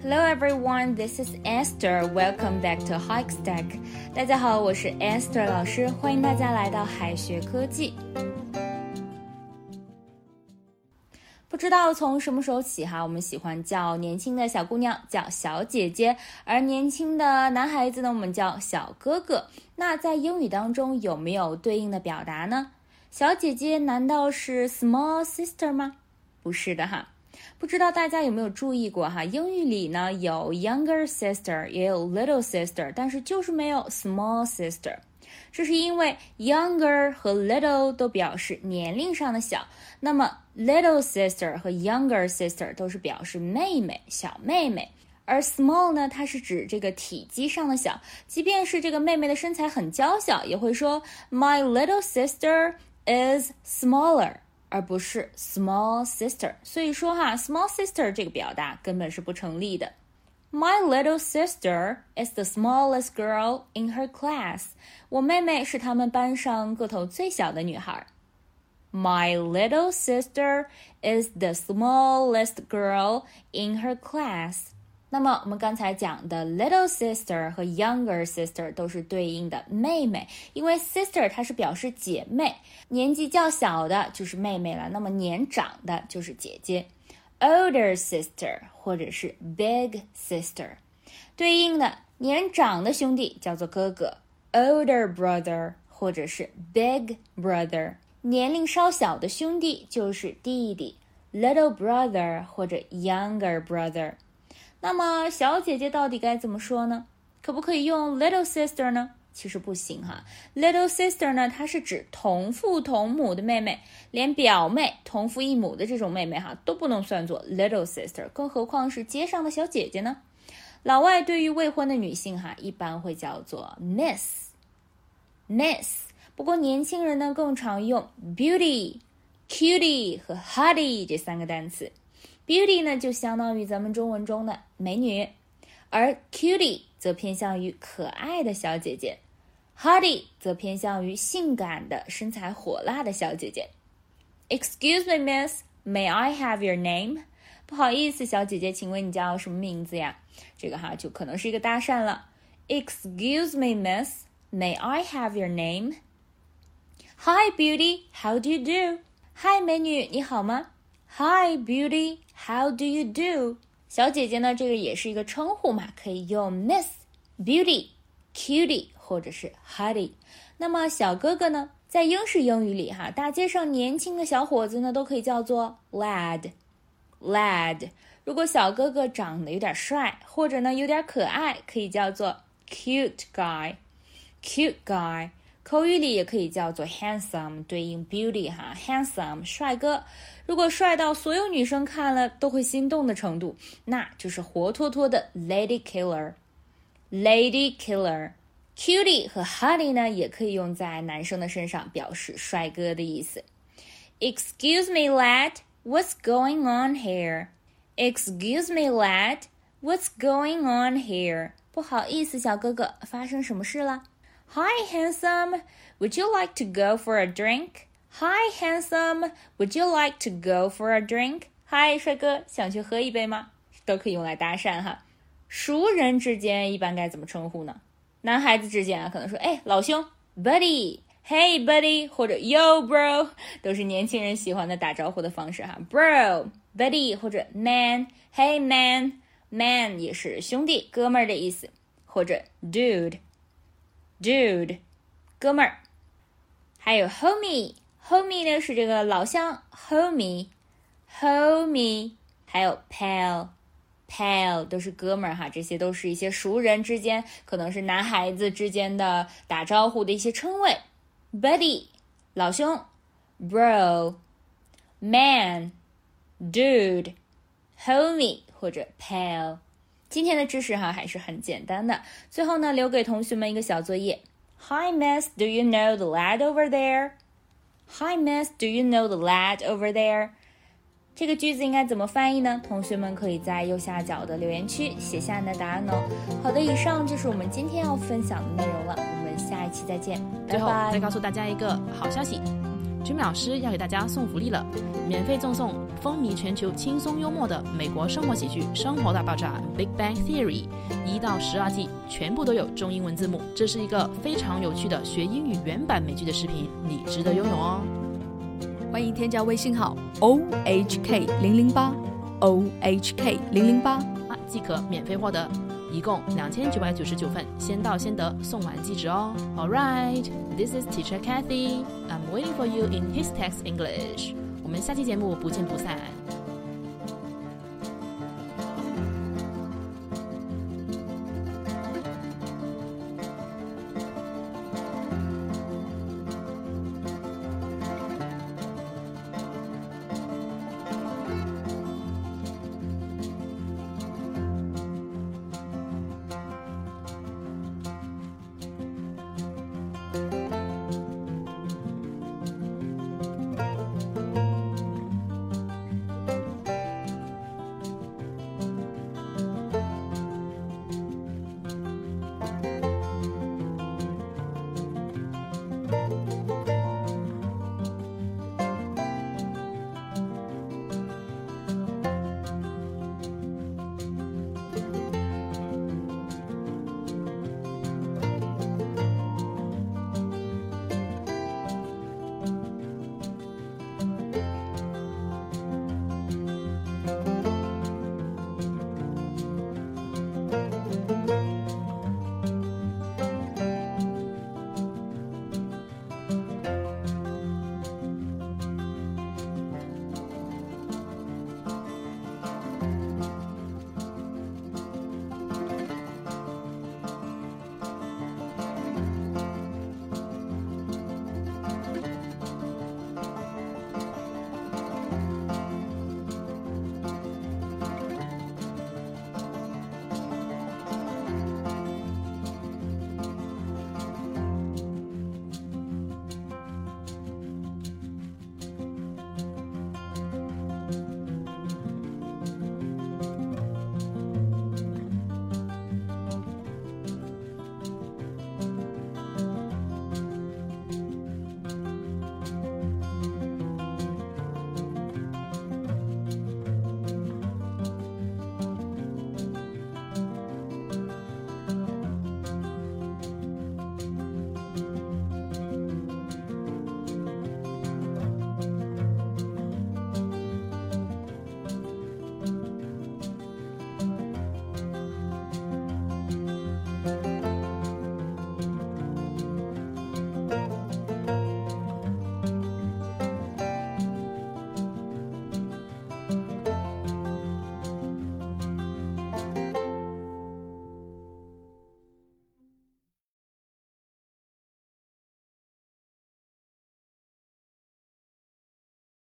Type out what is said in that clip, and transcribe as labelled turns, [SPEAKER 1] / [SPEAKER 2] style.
[SPEAKER 1] Hello everyone, this is Esther. Welcome back to Hike Stack. 大家好，我是 Esther 老师，欢迎大家来到海学科技。不知道从什么时候起哈，我们喜欢叫年轻的小姑娘叫小姐姐，而年轻的男孩子呢，我们叫小哥哥。那在英语当中有没有对应的表达呢？小姐姐难道是 small sister 吗？不是的哈。不知道大家有没有注意过哈？英语里呢有 younger sister，也有 little sister，但是就是没有 small sister。这是因为 younger 和 little 都表示年龄上的小，那么 little sister 和 younger sister 都是表示妹妹、小妹妹。而 small 呢，它是指这个体积上的小，即便是这个妹妹的身材很娇小，也会说 my little sister is smaller。而不是 small sister。所以说哈，small sister 这个表达根本是不成立的。My little sister is the smallest girl in her class。我妹妹是他们班上个头最小的女孩。My little sister is the smallest girl in her class。那么我们刚才讲的 little sister 和 younger sister 都是对应的妹妹，因为 sister 它是表示姐妹，年纪较小的就是妹妹了，那么年长的就是姐姐。older sister 或者是 big sister，对应的年长的兄弟叫做哥哥，older brother 或者是 big brother，年龄稍小的兄弟就是弟弟，little brother 或者 younger brother。那么小姐姐到底该怎么说呢？可不可以用 little sister 呢？其实不行哈。little sister 呢，它是指同父同母的妹妹，连表妹同父异母的这种妹妹哈都不能算作 little sister，更何况是街上的小姐姐呢？老外对于未婚的女性哈，一般会叫做 miss，miss。不过年轻人呢，更常用 beauty、cutie 和 hottie 这三个单词。Beauty 呢，就相当于咱们中文中的美女，而 cutie 则偏向于可爱的小姐姐，hottie 则偏向于性感的身材火辣的小姐姐。Excuse me, Miss, may I have your name？不好意思，小姐姐，请问你叫什么名字呀？这个哈就可能是一个搭讪了。Excuse me, Miss, may I have your name？Hi, Beauty, how do you do？嗨，美女，你好吗？Hi, beauty. How do you do? 小姐姐呢？这个也是一个称呼嘛，可以用 Miss, Beauty, Cutie 或者是 Honey。那么小哥哥呢？在英式英语里，哈，大街上年轻的小伙子呢，都可以叫做 lad, lad。如果小哥哥长得有点帅，或者呢有点可爱，可以叫做 cute guy, cute guy。口语里也可以叫做 handsome，对应 beauty 哈，handsome 帅哥。如果帅到所有女生看了都会心动的程度，那就是活脱脱的 lady killer。lady killer。cutie 和 honey 呢，也可以用在男生的身上，表示帅哥的意思。Excuse me, lad, what's going on here? Excuse me, lad, what's going on here? 不好意思，小哥哥，发生什么事了 Hi, handsome. Would you like to go for a drink? Hi, handsome. Would you like to go for a drink? Hi，帅哥，想去喝一杯吗？都可以用来搭讪哈。熟人之间一般该怎么称呼呢？男孩子之间啊，可能说，哎，老兄，buddy。Hey buddy，或者 Yo bro，都是年轻人喜欢的打招呼的方式哈。Bro，buddy 或者 man，Hey man，man 也是兄弟、哥们儿的意思，或者 dude。Dude，哥们儿，还有 Homie，Homie 呢是这个老乡，Homie，Homie，还有 Pal，Pal 都是哥们儿哈，这些都是一些熟人之间，可能是男孩子之间的打招呼的一些称谓。Buddy，老兄；Bro，Man，Dude，Homie 或者 Pal。今天的知识哈还是很简单的。最后呢，留给同学们一个小作业。Hi, Miss. Do you know the lad over there? Hi, Miss. Do you know the lad over there? 这个句子应该怎么翻译呢？同学们可以在右下角的留言区写下你的答案哦。好的，以上就是我们今天要分享的内容了。我们下一期再见，
[SPEAKER 2] 最后再告诉大家一个好消息。君美老师要给大家送福利了，免费赠送风靡全球、轻松幽默的美国生活喜剧《生活大爆炸》（Big Bang Theory） 一到十二季，全部都有中英文字幕。这是一个非常有趣的学英语原版美剧的视频，你值得拥有哦！
[SPEAKER 3] 欢迎添加微信号 o h k 零零八 o h k 零零八，
[SPEAKER 2] 即可免费获得。一共两千九百九十九份，先到先得，送完即止哦。All right, this is Teacher Kathy. I'm waiting for you in His Text English. 我们下期节目不见不散。